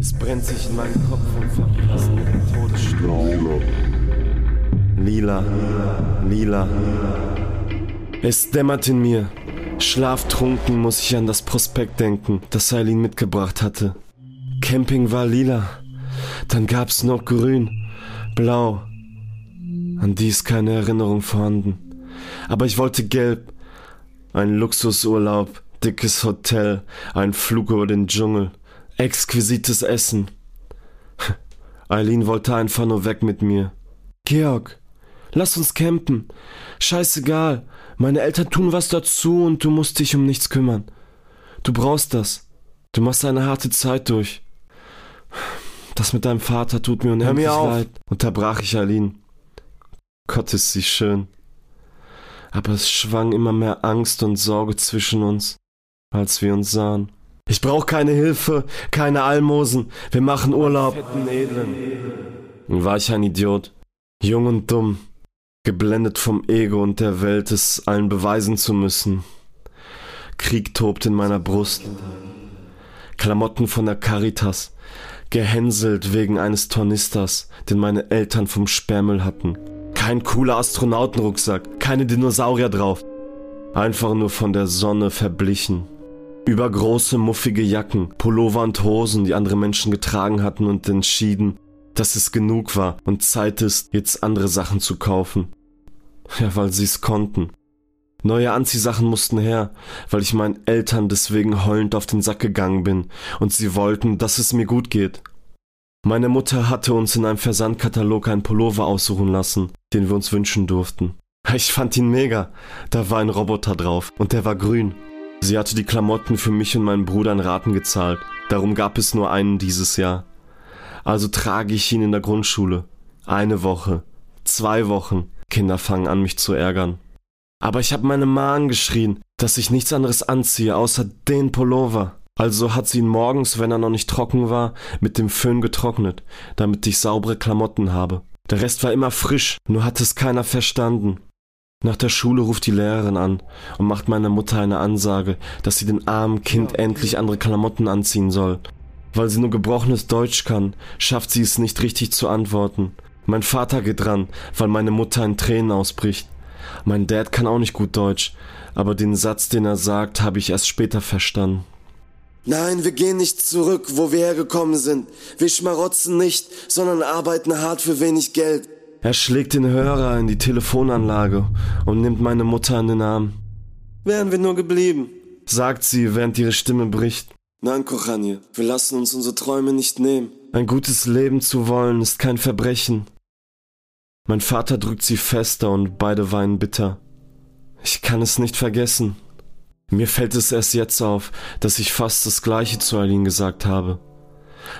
Es brennt sich in meinen Kopf und verblasst mit dem Todesstrom. Lila, lila. Es dämmert in mir. Schlaftrunken muss ich an das Prospekt denken, das Eileen mitgebracht hatte. Camping war lila. Dann gab's noch grün, blau. An die ist keine Erinnerung vorhanden. Aber ich wollte gelb. Ein Luxusurlaub, dickes Hotel, ein Flug über den Dschungel, exquisites Essen. Eileen wollte einfach nur weg mit mir. Georg, lass uns campen. Scheißegal, meine Eltern tun was dazu und du musst dich um nichts kümmern. Du brauchst das. Du machst eine harte Zeit durch. Das mit deinem Vater tut mir unendlich Hör mir auf. leid, unterbrach ich Eileen. Gott ist sie schön. Aber es schwang immer mehr Angst und Sorge zwischen uns, als wir uns sahen. Ich brauch keine Hilfe, keine Almosen. Wir machen Urlaub. War ich ein Idiot. Jung und dumm. Geblendet vom Ego und der Welt, es allen beweisen zu müssen. Krieg tobt in meiner Brust. Klamotten von der Caritas. Gehänselt wegen eines Tornisters, den meine Eltern vom Sperrmüll hatten. Kein cooler Astronautenrucksack, keine Dinosaurier drauf. Einfach nur von der Sonne verblichen. Übergroße, muffige Jacken, Pullover und Hosen, die andere Menschen getragen hatten und entschieden, dass es genug war und Zeit ist, jetzt andere Sachen zu kaufen. Ja, weil sie es konnten. Neue Anziehsachen mussten her, weil ich meinen Eltern deswegen heulend auf den Sack gegangen bin und sie wollten, dass es mir gut geht. Meine Mutter hatte uns in einem Versandkatalog einen Pullover aussuchen lassen, den wir uns wünschen durften. Ich fand ihn mega. Da war ein Roboter drauf und der war grün. Sie hatte die Klamotten für mich und meinen Bruder in Raten gezahlt. Darum gab es nur einen dieses Jahr. Also trage ich ihn in der Grundschule. Eine Woche. Zwei Wochen. Kinder fangen an, mich zu ärgern. Aber ich habe meine Ma angeschrien, dass ich nichts anderes anziehe, außer den Pullover. Also hat sie ihn morgens, wenn er noch nicht trocken war, mit dem Föhn getrocknet, damit ich saubere Klamotten habe. Der Rest war immer frisch, nur hat es keiner verstanden. Nach der Schule ruft die Lehrerin an und macht meiner Mutter eine Ansage, dass sie den armen Kind endlich andere Klamotten anziehen soll. Weil sie nur gebrochenes Deutsch kann, schafft sie es nicht richtig zu antworten. Mein Vater geht dran, weil meine Mutter in Tränen ausbricht. Mein Dad kann auch nicht gut Deutsch, aber den Satz, den er sagt, habe ich erst später verstanden. Nein, wir gehen nicht zurück, wo wir hergekommen sind. Wir schmarotzen nicht, sondern arbeiten hart für wenig Geld. Er schlägt den Hörer in die Telefonanlage und nimmt meine Mutter in den Arm. Wären wir nur geblieben. Sagt sie, während ihre Stimme bricht. Nein, Kochanje, wir lassen uns unsere Träume nicht nehmen. Ein gutes Leben zu wollen ist kein Verbrechen. Mein Vater drückt sie fester und beide weinen bitter. Ich kann es nicht vergessen. Mir fällt es erst jetzt auf, dass ich fast das gleiche zu Eileen gesagt habe.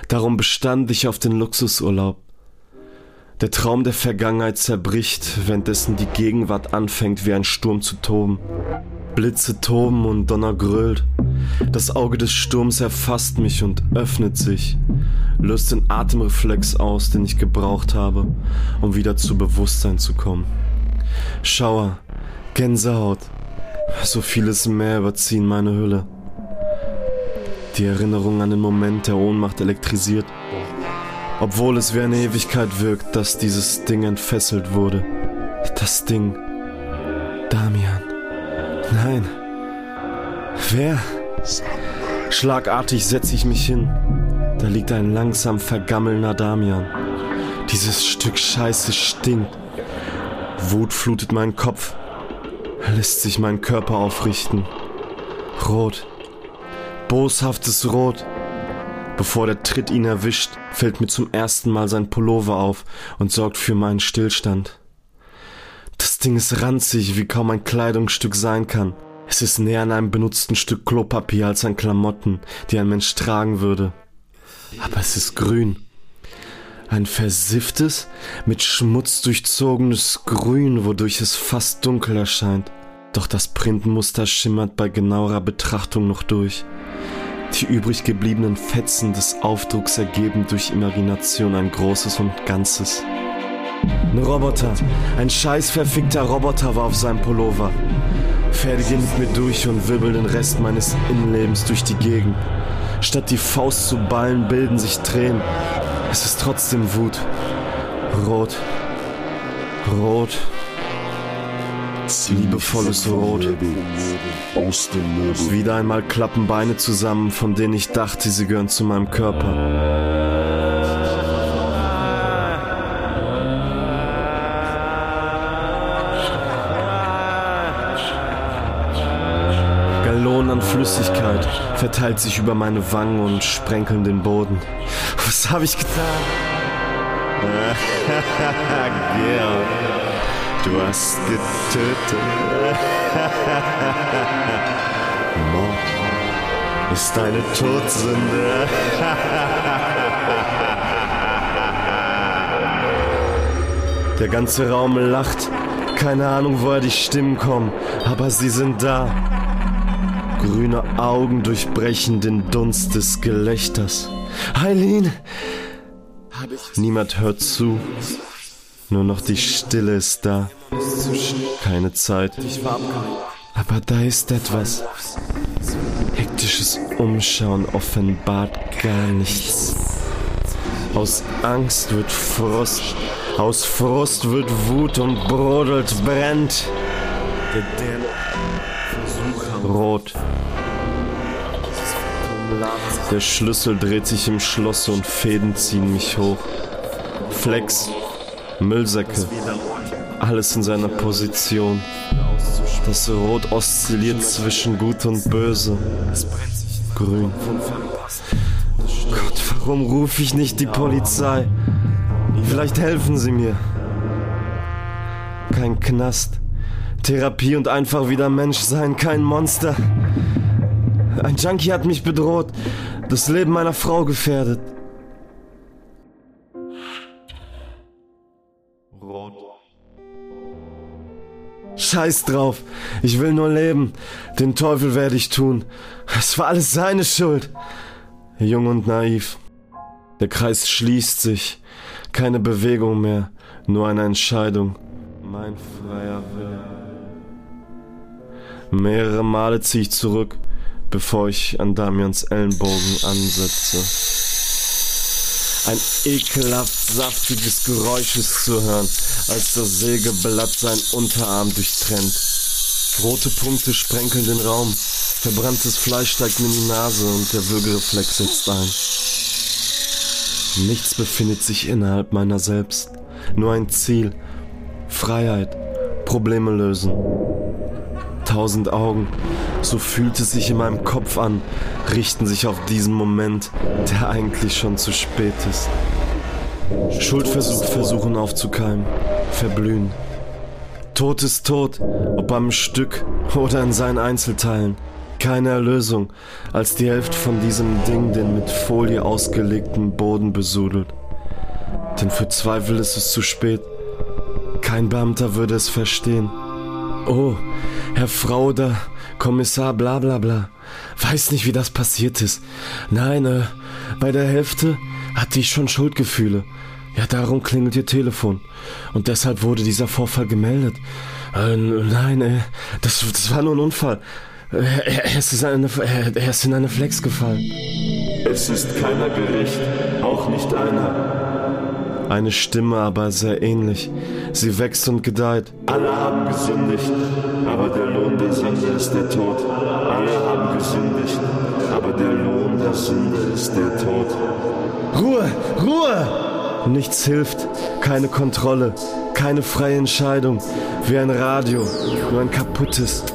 Darum bestand ich auf den Luxusurlaub. Der Traum der Vergangenheit zerbricht, währenddessen die Gegenwart anfängt wie ein Sturm zu toben. Blitze toben und Donner grölt. Das Auge des Sturms erfasst mich und öffnet sich, löst den Atemreflex aus, den ich gebraucht habe, um wieder zu Bewusstsein zu kommen. Schauer, Gänsehaut, so vieles mehr überziehen meine Hülle. Die Erinnerung an den Moment der Ohnmacht elektrisiert, obwohl es wie eine Ewigkeit wirkt, dass dieses Ding entfesselt wurde. Das Ding. Damian. Nein. Wer? Schlagartig setze ich mich hin. Da liegt ein langsam vergammelnder Damian. Dieses Stück Scheiße stinkt. Wut flutet meinen Kopf. Lässt sich mein Körper aufrichten. Rot. Boshaftes Rot. Bevor der Tritt ihn erwischt, fällt mir zum ersten Mal sein Pullover auf und sorgt für meinen Stillstand. Das Ding ist ranzig, wie kaum ein Kleidungsstück sein kann. Es ist näher an einem benutzten Stück Klopapier als an Klamotten, die ein Mensch tragen würde. Aber es ist grün. Ein versifftes, mit Schmutz durchzogenes Grün, wodurch es fast dunkel erscheint. Doch das Printmuster schimmert bei genauerer Betrachtung noch durch. Die übrig gebliebenen Fetzen des Aufdrucks ergeben durch Imagination ein großes und Ganzes. Ein Roboter, ein scheiß verfickter Roboter war auf seinem Pullover. Pferde gehen mit mir durch und wirbeln den Rest meines Innenlebens durch die Gegend. Statt die Faust zu ballen, bilden sich Tränen. Es ist trotzdem Wut. Rot. Rot. Liebevolles Rot. Wieder einmal klappen Beine zusammen, von denen ich dachte, sie gehören zu meinem Körper. Gallonen an Flüssigkeit verteilt sich über meine Wangen und sprenkeln den Boden. Was habe ich getan? Georg, du hast getötet. Mord ist deine Todsünde. Der ganze Raum lacht. Keine Ahnung, woher die Stimmen kommen, aber sie sind da. Grüne Augen durchbrechen den Dunst des Gelächters. Eileen! Niemand hört zu. Nur noch die Stille ist da. Keine Zeit. Aber da ist etwas. Hektisches Umschauen offenbart gar nichts. Aus Angst wird Frust. Aus Frust wird Wut und brodelt, brennt. Rot. Der Schlüssel dreht sich im Schloss und Fäden ziehen mich hoch. Flex, Müllsäcke, alles in seiner Position. Das Rot oszilliert zwischen Gut und Böse. Grün. Gott, warum rufe ich nicht die Polizei? Vielleicht helfen sie mir. Kein Knast. Therapie und einfach wieder Mensch sein, kein Monster. Ein Junkie hat mich bedroht, das Leben meiner Frau gefährdet. Scheiß drauf, ich will nur leben. Den Teufel werde ich tun. Es war alles seine Schuld. Jung und naiv. Der Kreis schließt sich. Keine Bewegung mehr, nur eine Entscheidung. Mein freier Wille. Mehrere Male ziehe ich zurück, bevor ich an Damians Ellenbogen ansetze. Ein ekelhaft saftiges Geräusch ist zu hören, als das Sägeblatt seinen Unterarm durchtrennt. Rote Punkte sprenkeln den Raum, verbranntes Fleisch steigt mir in die Nase und der Würgereflex setzt ein. Nichts befindet sich innerhalb meiner selbst, nur ein Ziel, Freiheit, Probleme lösen. Tausend Augen, so fühlt es sich in meinem Kopf an, richten sich auf diesen Moment, der eigentlich schon zu spät ist. Schuldversuch versuchen aufzukeimen, verblühen. Tod ist tot, ob am Stück oder in seinen Einzelteilen. Keine Erlösung, als die Hälfte von diesem Ding den mit Folie ausgelegten Boden besudelt. Denn für Zweifel ist es zu spät. Kein Beamter würde es verstehen. Oh, Herr Frauder, Kommissar bla bla bla. Weiß nicht, wie das passiert ist. Nein, äh, bei der Hälfte hatte ich schon Schuldgefühle. Ja, darum klingelt ihr Telefon. Und deshalb wurde dieser Vorfall gemeldet. Äh, nein, äh, das, das war nur ein Unfall. Er, er, ist in eine, er, ist in eine Flex gefallen. Es ist keiner Gericht, auch nicht einer. Eine Stimme, aber sehr ähnlich. Sie wächst und gedeiht. Alle haben gesündigt, aber der Lohn der Sünde ist der Tod. Alle haben gesündigt, aber der Lohn der Sünde ist der Tod. Ruhe, Ruhe! Nichts hilft, keine Kontrolle, keine freie Entscheidung, wie ein Radio, nur ein kaputtes.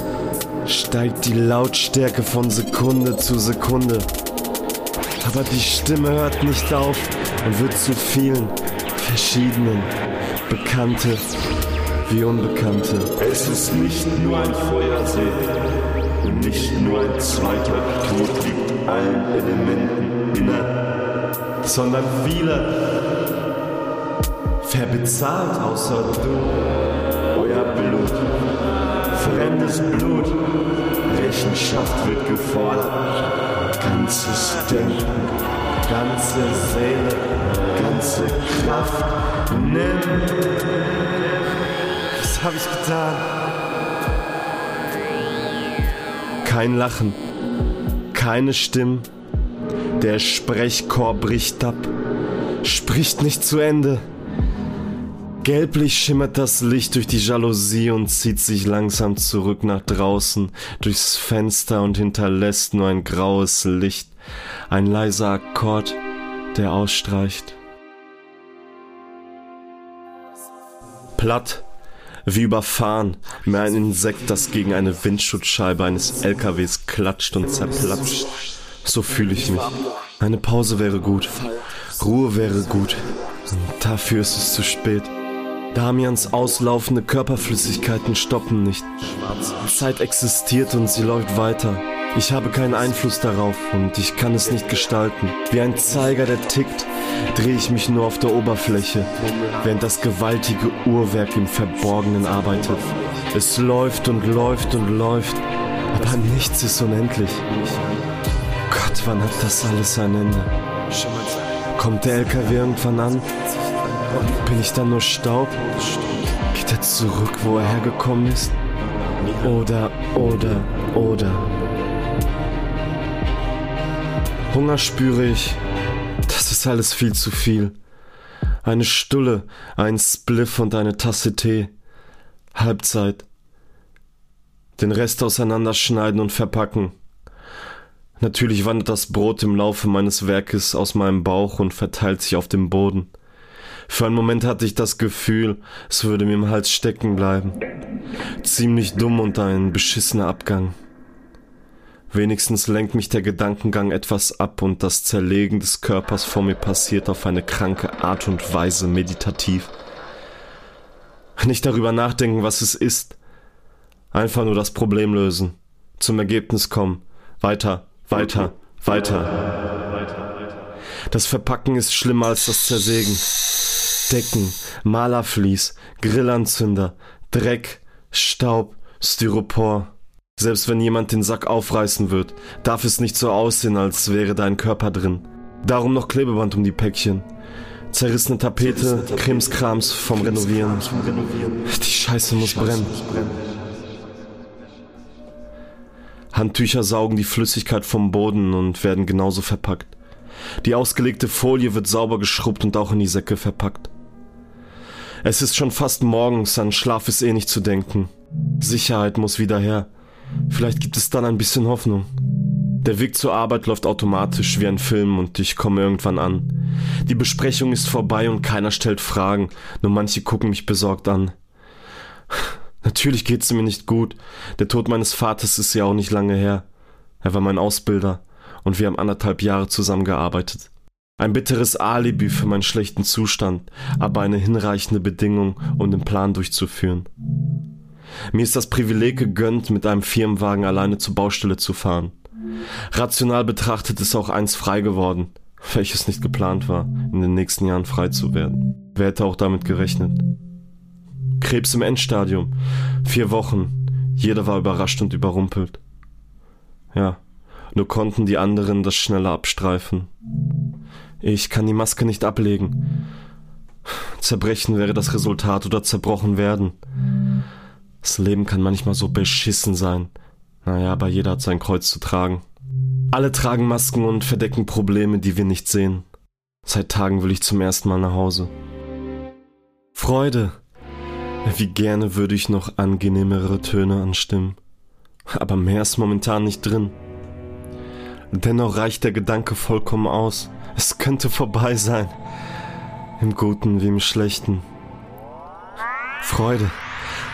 Steigt die Lautstärke von Sekunde zu Sekunde. Aber die Stimme hört nicht auf und wird zu vielen, verschiedenen, Bekannte wie Unbekannte. Es ist nicht nur ein Feuersee und nicht nur ein zweiter Tod liegt allen Elementen inne, sondern viele. Wer außer du? Euer Blut, fremdes Blut, Rechenschaft wird gefordert, ganzes Denken, ganze Seele, ganze Kraft, nimm. Was habe ich getan? Kein Lachen, keine Stimmen, Der Sprechchor bricht ab, spricht nicht zu Ende. Gelblich schimmert das Licht durch die Jalousie und zieht sich langsam zurück nach draußen durchs Fenster und hinterlässt nur ein graues Licht, ein leiser Akkord, der ausstreicht. Platt, wie überfahren, mehr ein Insekt, das gegen eine Windschutzscheibe eines LKWs klatscht und zerplatscht. So fühle ich mich. Eine Pause wäre gut. Ruhe wäre gut. Dafür ist es zu spät. Damians auslaufende Körperflüssigkeiten stoppen nicht. Zeit existiert und sie läuft weiter. Ich habe keinen Einfluss darauf und ich kann es nicht gestalten. Wie ein Zeiger, der tickt, drehe ich mich nur auf der Oberfläche, während das gewaltige Uhrwerk im Verborgenen arbeitet. Es läuft und läuft und läuft, aber nichts ist unendlich. Gott, wann hat das alles ein Ende? Kommt der LKW irgendwann an? Bin ich dann nur Staub? Geht er zurück, wo er hergekommen ist? Oder, oder, oder. Hunger spüre ich. Das ist alles viel zu viel. Eine Stulle, ein Spliff und eine Tasse Tee. Halbzeit. Den Rest auseinanderschneiden und verpacken. Natürlich wandert das Brot im Laufe meines Werkes aus meinem Bauch und verteilt sich auf dem Boden. Für einen Moment hatte ich das Gefühl, es würde mir im Hals stecken bleiben. Ziemlich dumm und ein beschissener Abgang. Wenigstens lenkt mich der Gedankengang etwas ab und das Zerlegen des Körpers vor mir passiert auf eine kranke Art und Weise meditativ. Nicht darüber nachdenken, was es ist. Einfach nur das Problem lösen. Zum Ergebnis kommen. Weiter, weiter, weiter. Das Verpacken ist schlimmer als das Zersägen. Decken, Malerflies, Grillanzünder, Dreck, Staub, Styropor. Selbst wenn jemand den Sack aufreißen wird, darf es nicht so aussehen, als wäre da ein Körper drin. Darum noch Klebeband um die Päckchen. Zerrissene Tapete, Krimskrams vom Renovieren. Die Scheiße muss brennen. Handtücher saugen die Flüssigkeit vom Boden und werden genauso verpackt. Die ausgelegte Folie wird sauber geschrubbt und auch in die Säcke verpackt. Es ist schon fast morgens, an Schlaf ist eh nicht zu denken. Sicherheit muss wieder her. Vielleicht gibt es dann ein bisschen Hoffnung. Der Weg zur Arbeit läuft automatisch wie ein Film und ich komme irgendwann an. Die Besprechung ist vorbei und keiner stellt Fragen, nur manche gucken mich besorgt an. Natürlich geht's mir nicht gut. Der Tod meines Vaters ist ja auch nicht lange her. Er war mein Ausbilder und wir haben anderthalb Jahre zusammengearbeitet. Ein bitteres Alibi für meinen schlechten Zustand, aber eine hinreichende Bedingung, um den Plan durchzuführen. Mir ist das Privileg gegönnt, mit einem Firmenwagen alleine zur Baustelle zu fahren. Rational betrachtet ist auch eins frei geworden, welches nicht geplant war, in den nächsten Jahren frei zu werden. Wer hätte auch damit gerechnet? Krebs im Endstadium. Vier Wochen. Jeder war überrascht und überrumpelt. Ja, nur konnten die anderen das schneller abstreifen. Ich kann die Maske nicht ablegen. Zerbrechen wäre das Resultat oder zerbrochen werden. Das Leben kann manchmal so beschissen sein. Naja, aber jeder hat sein Kreuz zu tragen. Alle tragen Masken und verdecken Probleme, die wir nicht sehen. Seit Tagen will ich zum ersten Mal nach Hause. Freude, wie gerne würde ich noch angenehmere Töne anstimmen. Aber mehr ist momentan nicht drin. Dennoch reicht der Gedanke vollkommen aus. Es könnte vorbei sein. Im Guten wie im Schlechten. Freude.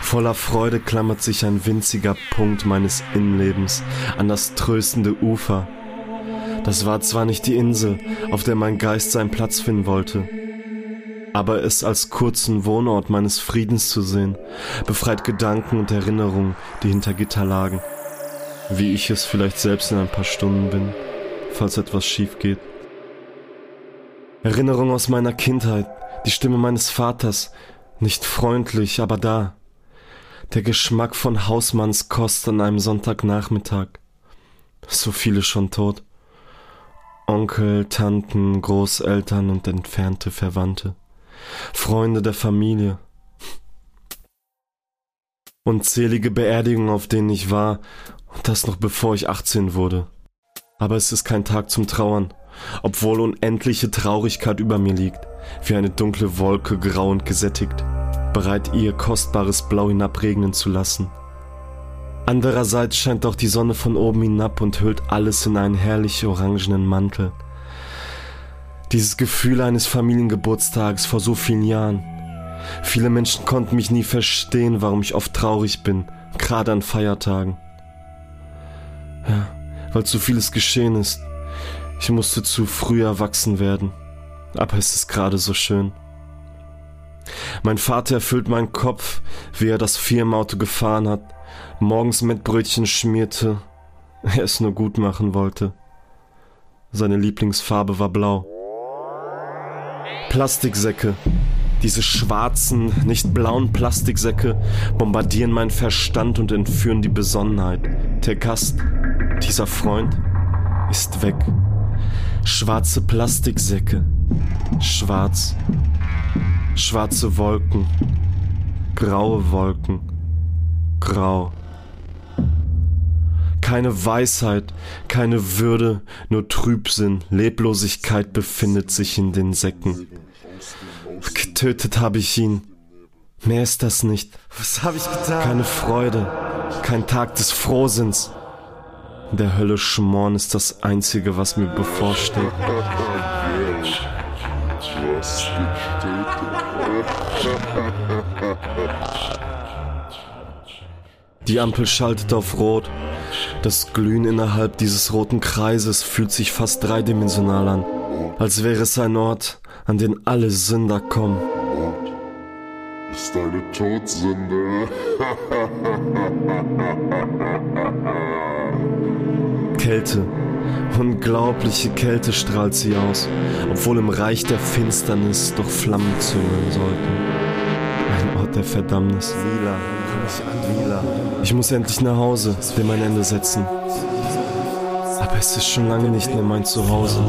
Voller Freude klammert sich ein winziger Punkt meines Innenlebens an das tröstende Ufer. Das war zwar nicht die Insel, auf der mein Geist seinen Platz finden wollte, aber es als kurzen Wohnort meines Friedens zu sehen, befreit Gedanken und Erinnerungen, die hinter Gitter lagen. Wie ich es vielleicht selbst in ein paar Stunden bin, falls etwas schief geht. Erinnerung aus meiner Kindheit, die Stimme meines Vaters, nicht freundlich, aber da. Der Geschmack von Hausmannskost an einem Sonntagnachmittag. So viele schon tot. Onkel, Tanten, Großeltern und entfernte Verwandte. Freunde der Familie. Unzählige Beerdigungen, auf denen ich war, und das noch bevor ich 18 wurde. Aber es ist kein Tag zum Trauern, obwohl unendliche Traurigkeit über mir liegt, wie eine dunkle Wolke grau und gesättigt, bereit ihr kostbares Blau hinabregnen zu lassen. Andererseits scheint auch die Sonne von oben hinab und hüllt alles in einen herrlich orangenen Mantel. Dieses Gefühl eines Familiengeburtstages vor so vielen Jahren. Viele Menschen konnten mich nie verstehen, warum ich oft traurig bin, gerade an Feiertagen. Ja, weil zu vieles geschehen ist. Ich musste zu früh erwachsen werden. Aber es ist gerade so schön. Mein Vater erfüllt meinen Kopf, wie er das Firmenauto gefahren hat, morgens mit Brötchen schmierte, er es nur gut machen wollte. Seine Lieblingsfarbe war blau. Plastiksäcke, diese schwarzen, nicht blauen Plastiksäcke bombardieren meinen Verstand und entführen die Besonnenheit. Der Gast, dieser Freund, ist weg. Schwarze Plastiksäcke. Schwarz. Schwarze Wolken. Graue Wolken. Grau. Keine Weisheit, keine Würde, nur Trübsinn, Leblosigkeit befindet sich in den Säcken. Getötet habe ich ihn. Mehr ist das nicht. Was habe ich getan? Keine Freude, kein Tag des Frohsinns. Der Hölle schmoren ist das Einzige, was mir bevorsteht. Die Ampel schaltet auf Rot. Das Glühen innerhalb dieses roten Kreises fühlt sich fast dreidimensional an, als wäre es ein Ort, an den alle Sünder kommen. Ist eine Todsünde. Kälte. Unglaubliche Kälte strahlt sie aus, obwohl im Reich der Finsternis doch Flammen züngeln sollten. Ein Ort der Verdammnis. Lila, komm ich an, Lila. Ich muss endlich nach Hause, will mein Ende setzen. Aber es ist schon lange nicht mehr mein Zuhause.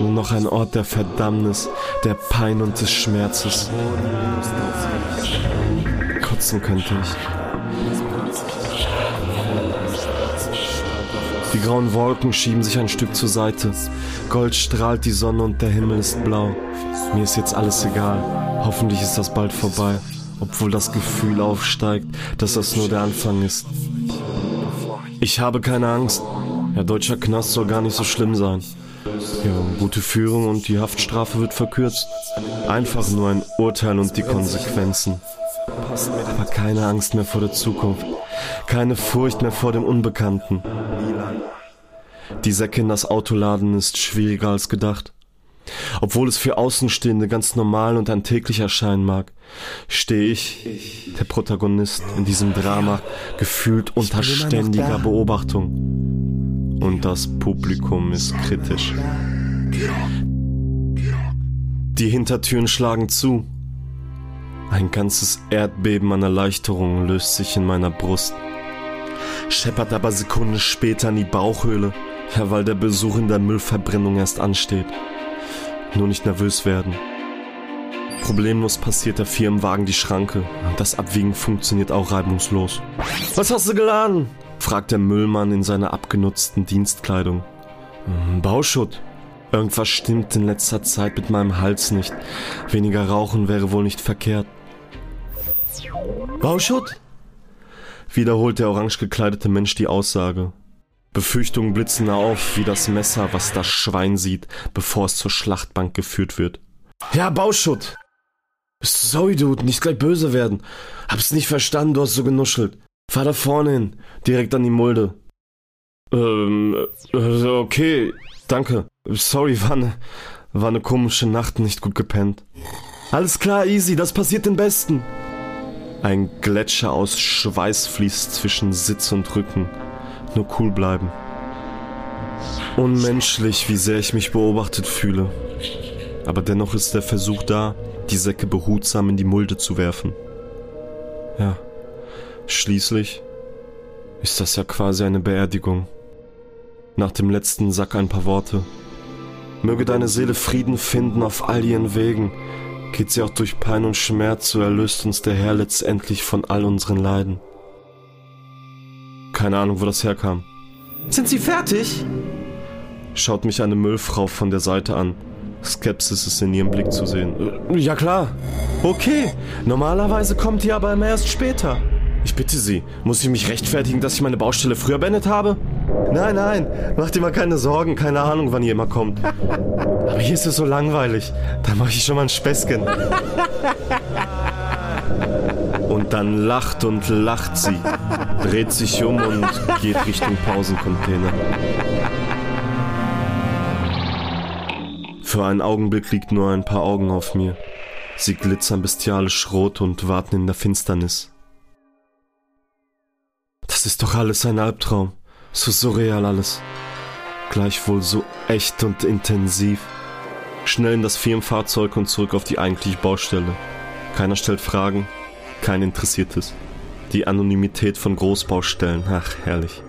Nur noch ein Ort der Verdammnis, der Pein und des Schmerzes. Kotzen könnte ich. Die grauen Wolken schieben sich ein Stück zur Seite. Gold strahlt die Sonne und der Himmel ist blau. Mir ist jetzt alles egal. Hoffentlich ist das bald vorbei. Obwohl das Gefühl aufsteigt, dass das nur der Anfang ist. Ich habe keine Angst. Der deutscher Knast soll gar nicht so schlimm sein. Ja, gute Führung und die Haftstrafe wird verkürzt. Einfach nur ein Urteil und die Konsequenzen. Aber keine Angst mehr vor der Zukunft. Keine Furcht mehr vor dem Unbekannten. Die Säcke in das Auto laden ist schwieriger als gedacht. Obwohl es für Außenstehende ganz normal und alltäglich erscheinen mag, stehe ich, der Protagonist in diesem Drama, gefühlt unter ständiger Beobachtung. Und das Publikum ist kritisch. Die Hintertüren schlagen zu. Ein ganzes Erdbeben an Erleichterung löst sich in meiner Brust. Scheppert aber Sekunden später in die Bauchhöhle, ja, weil der Besuch in der Müllverbrennung erst ansteht. Nur nicht nervös werden. Problemlos passiert der Firmenwagen die Schranke. Das Abwiegen funktioniert auch reibungslos. Was hast du geladen? fragt der Müllmann in seiner abgenutzten Dienstkleidung. "Hm, Bauschutt. Irgendwas stimmt in letzter Zeit mit meinem Hals nicht. Weniger Rauchen wäre wohl nicht verkehrt. Bauschutt? Wiederholt der orange gekleidete Mensch die Aussage. Befürchtungen blitzen auf wie das Messer, was das Schwein sieht, bevor es zur Schlachtbank geführt wird. Ja, Bauschutt! Sorry, Dude, nicht gleich böse werden. Hab's nicht verstanden, du hast so genuschelt. Fahr da vorne hin, direkt an die Mulde. Ähm, äh, okay, danke. Sorry, war ne, war ne komische Nacht, nicht gut gepennt. Alles klar, easy, das passiert den Besten. Ein Gletscher aus Schweiß fließt zwischen Sitz und Rücken. Nur cool bleiben. Unmenschlich, wie sehr ich mich beobachtet fühle. Aber dennoch ist der Versuch da, die Säcke behutsam in die Mulde zu werfen. Ja, schließlich ist das ja quasi eine Beerdigung. Nach dem letzten Sack ein paar Worte. Möge deine Seele Frieden finden auf all ihren Wegen. Geht sie auch durch Pein und Schmerz, so erlöst uns der Herr letztendlich von all unseren Leiden. Keine Ahnung, wo das herkam. Sind Sie fertig? schaut mich eine Müllfrau von der Seite an. Skepsis ist in ihrem Blick zu sehen. Äh, ja klar. Okay, normalerweise kommt ihr aber immer erst später. Ich bitte Sie, muss ich mich rechtfertigen, dass ich meine Baustelle früher beendet habe? Nein, nein, macht dir mal keine Sorgen, keine Ahnung, wann ihr immer kommt. Aber hier ist es so langweilig, da mache ich schon mal ein Späßchen. Und dann lacht und lacht sie, dreht sich um und geht Richtung Pausencontainer. Für einen Augenblick liegt nur ein paar Augen auf mir. Sie glitzern bestialisch rot und warten in der Finsternis. Das ist doch alles ein Albtraum. So surreal alles. Gleichwohl so echt und intensiv. Schnell in das Firmenfahrzeug und zurück auf die eigentliche Baustelle. Keiner stellt Fragen, kein Interessiertes. Die Anonymität von Großbaustellen, ach herrlich.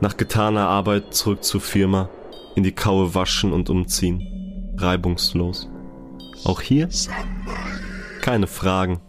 Nach getaner Arbeit zurück zur Firma, in die Kaue waschen und umziehen. Reibungslos. Auch hier? Keine Fragen,